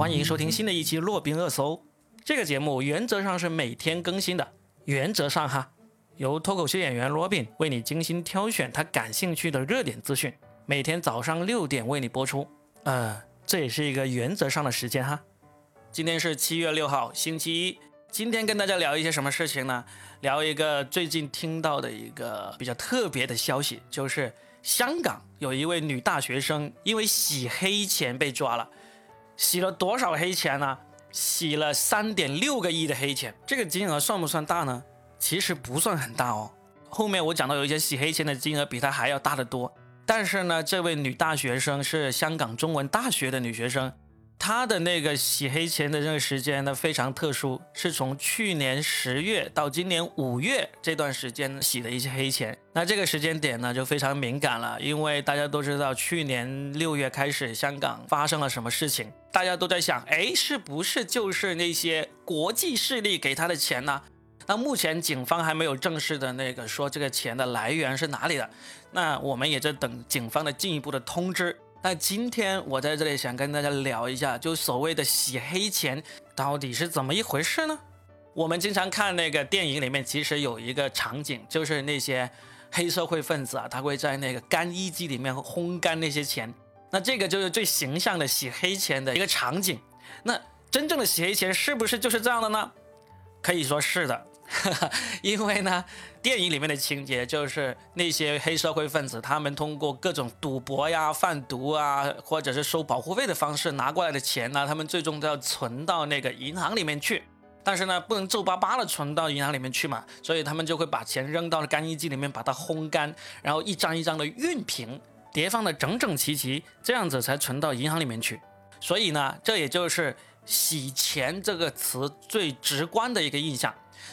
欢迎收听新的一期《洛宾热搜》。这个节目原则上是每天更新的，原则上哈，由脱口秀演员罗宾为你精心挑选他感兴趣的热点资讯，每天早上六点为你播出。呃，这也是一个原则上的时间哈。今天是七月六号，星期一。今天跟大家聊一些什么事情呢？聊一个最近听到的一个比较特别的消息，就是香港有一位女大学生因为洗黑钱被抓了。洗了多少黑钱呢？洗了三点六个亿的黑钱，这个金额算不算大呢？其实不算很大哦。后面我讲到有一些洗黑钱的金额比他还要大得多。但是呢，这位女大学生是香港中文大学的女学生。他的那个洗黑钱的这个时间呢，非常特殊，是从去年十月到今年五月这段时间洗的一些黑钱。那这个时间点呢，就非常敏感了，因为大家都知道，去年六月开始香港发生了什么事情，大家都在想，哎，是不是就是那些国际势力给他的钱呢？那目前警方还没有正式的那个说这个钱的来源是哪里的，那我们也在等警方的进一步的通知。那今天我在这里想跟大家聊一下，就所谓的洗黑钱到底是怎么一回事呢？我们经常看那个电影里面，其实有一个场景，就是那些黑社会分子啊，他会在那个干衣机里面烘干那些钱。那这个就是最形象的洗黑钱的一个场景。那真正的洗黑钱是不是就是这样的呢？可以说是的。因为呢，电影里面的情节就是那些黑社会分子，他们通过各种赌博呀、贩毒啊，或者是收保护费的方式拿过来的钱呢，他们最终都要存到那个银行里面去。但是呢，不能皱巴巴的存到银行里面去嘛，所以他们就会把钱扔到了干衣机里面，把它烘干，然后一张一张的熨平，叠放的整整齐齐，这样子才存到银行里面去。所以呢，这也就是洗钱这个词最直观的一个印象。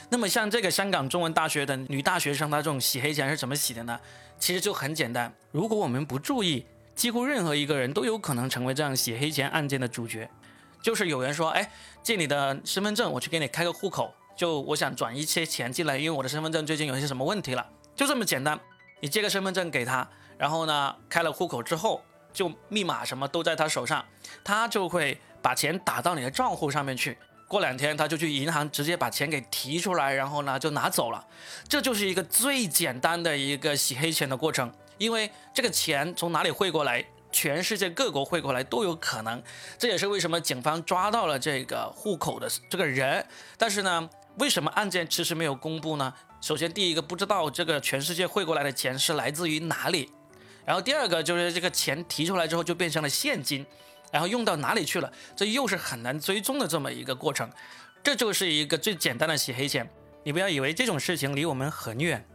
那么像这个香港中文大学的女大学生，她这种洗黑钱是怎么洗的呢？其实就很简单，如果我们不注意，几乎任何一个人都有可能成为这样洗黑钱案件的主角。就是有人说，哎，借你的身份证，我去给你开个户口，就我想转一些钱进来，因为我的身份证最近有一些什么问题了，就这么简单。你借个身份证给他，然后呢，开了户口之后，就密码什么都在他手上，他就会把钱打到你的账户上面去。过两天他就去银行直接把钱给提出来，然后呢就拿走了，这就是一个最简单的一个洗黑钱的过程。因为这个钱从哪里汇过来，全世界各国汇过来都有可能。这也是为什么警方抓到了这个户口的这个人，但是呢，为什么案件迟迟没有公布呢？首先，第一个不知道这个全世界汇过来的钱是来自于哪里，然后第二个就是这个钱提出来之后就变成了现金。然后用到哪里去了？这又是很难追踪的这么一个过程，这就是一个最简单的洗黑钱。你不要以为这种事情离我们很远，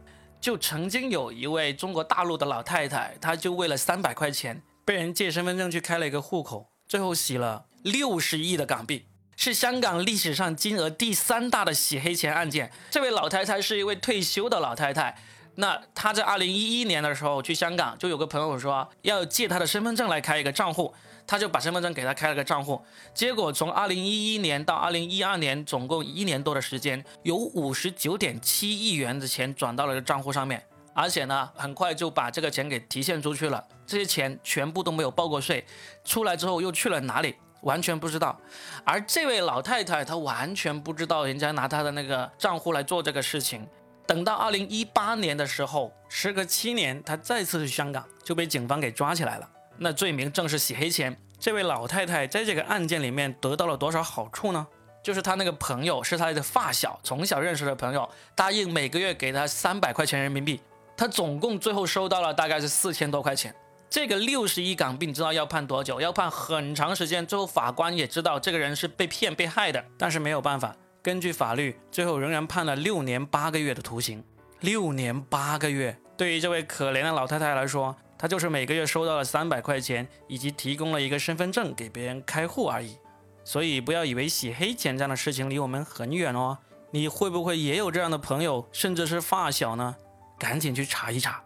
就曾经有一位中国大陆的老太太，她就为了三百块钱被人借身份证去开了一个户口，最后洗了六十亿的港币，是香港历史上金额第三大的洗黑钱案件。这位老太太是一位退休的老太太。那她在二零一一年的时候去香港，就有个朋友说要借他的身份证来开一个账户，他就把身份证给他开了个账户。结果从二零一一年到二零一二年，总共一年多的时间，有五十九点七亿元的钱转到了账户上面，而且呢，很快就把这个钱给提现出去了。这些钱全部都没有报过税，出来之后又去了哪里，完全不知道。而这位老太太她完全不知道人家拿她的那个账户来做这个事情。等到二零一八年的时候，时隔七年，她再次去香港就被警方给抓起来了。那罪名正是洗黑钱。这位老太太在这个案件里面得到了多少好处呢？就是她那个朋友是她的发小，从小认识的朋友，答应每个月给她三百块钱人民币。她总共最后收到了大概是四千多块钱。这个六十亿港币，你知道要判多久？要判很长时间。最后法官也知道这个人是被骗被害的，但是没有办法。根据法律，最后仍然判了六年八个月的徒刑。六年八个月，对于这位可怜的老太太来说，他就是每个月收到了三百块钱，以及提供了一个身份证给别人开户而已。所以不要以为洗黑钱这样的事情离我们很远哦。你会不会也有这样的朋友，甚至是发小呢？赶紧去查一查。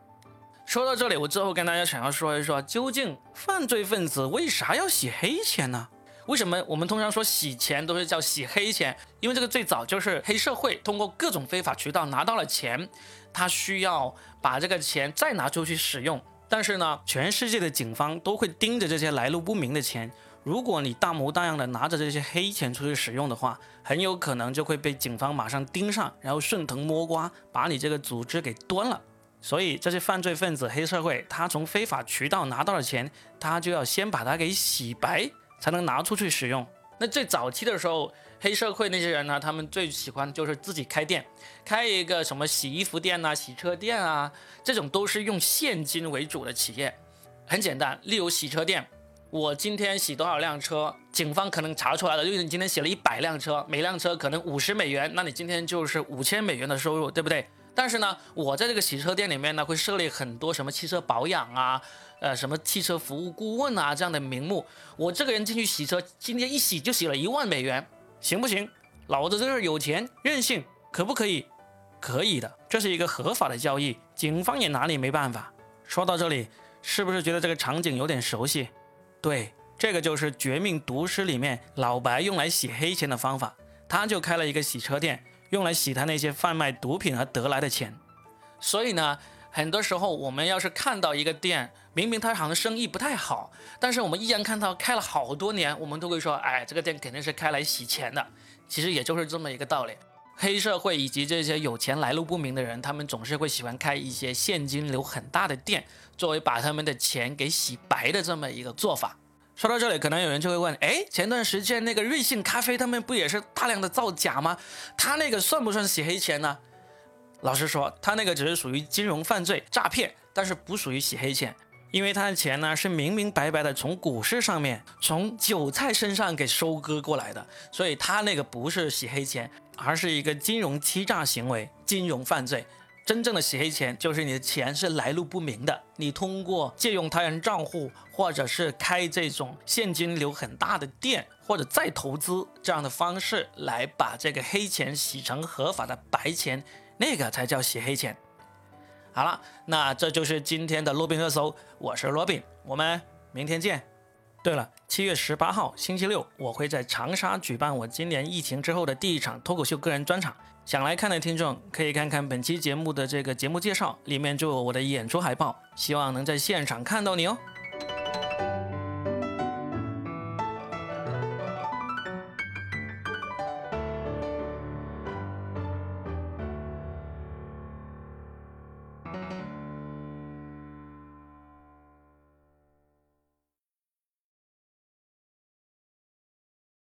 说到这里，我最后跟大家想要说一说，究竟犯罪分子为啥要洗黑钱呢？为什么我们通常说洗钱都是叫洗黑钱？因为这个最早就是黑社会通过各种非法渠道拿到了钱，他需要把这个钱再拿出去使用。但是呢，全世界的警方都会盯着这些来路不明的钱。如果你大模大样的拿着这些黑钱出去使用的话，很有可能就会被警方马上盯上，然后顺藤摸瓜把你这个组织给端了。所以这些犯罪分子、黑社会，他从非法渠道拿到的钱，他就要先把它给洗白，才能拿出去使用。那最早期的时候，黑社会那些人呢，他们最喜欢就是自己开店，开一个什么洗衣服店呐、洗车店啊，这种都是用现金为主的企业。很简单，例如洗车店，我今天洗多少辆车，警方可能查出来了，因为你今天洗了一百辆车，每辆车可能五十美元，那你今天就是五千美元的收入，对不对？但是呢，我在这个洗车店里面呢，会设立很多什么汽车保养啊，呃，什么汽车服务顾问啊这样的名目。我这个人进去洗车，今天一洗就洗了一万美元，行不行？老子这是有钱任性，可不可以？可以的，这是一个合法的交易，警方也拿你没办法。说到这里，是不是觉得这个场景有点熟悉？对，这个就是《绝命毒师》里面老白用来洗黑钱的方法，他就开了一个洗车店。用来洗他那些贩卖毒品而得来的钱，所以呢，很多时候我们要是看到一个店，明明他好像生意不太好，但是我们依然看到开了好多年，我们都会说，哎，这个店肯定是开来洗钱的。其实也就是这么一个道理。黑社会以及这些有钱来路不明的人，他们总是会喜欢开一些现金流很大的店，作为把他们的钱给洗白的这么一个做法。说到这里，可能有人就会问：哎，前段时间那个瑞幸咖啡，他们不也是大量的造假吗？他那个算不算洗黑钱呢？老实说，他那个只是属于金融犯罪诈骗，但是不属于洗黑钱，因为他的钱呢是明明白白的从股市上面、从韭菜身上给收割过来的，所以他那个不是洗黑钱，而是一个金融欺诈行为、金融犯罪。真正的洗黑钱就是你的钱是来路不明的，你通过借用他人账户，或者是开这种现金流很大的店，或者再投资这样的方式来把这个黑钱洗成合法的白钱，那个才叫洗黑钱。好了，那这就是今天的罗宾热搜，我是罗宾，我们明天见。对了，七月十八号星期六，我会在长沙举办我今年疫情之后的第一场脱口秀个人专场。想来看的听众可以看看本期节目的这个节目介绍，里面就有我的演出海报，希望能在现场看到你哦。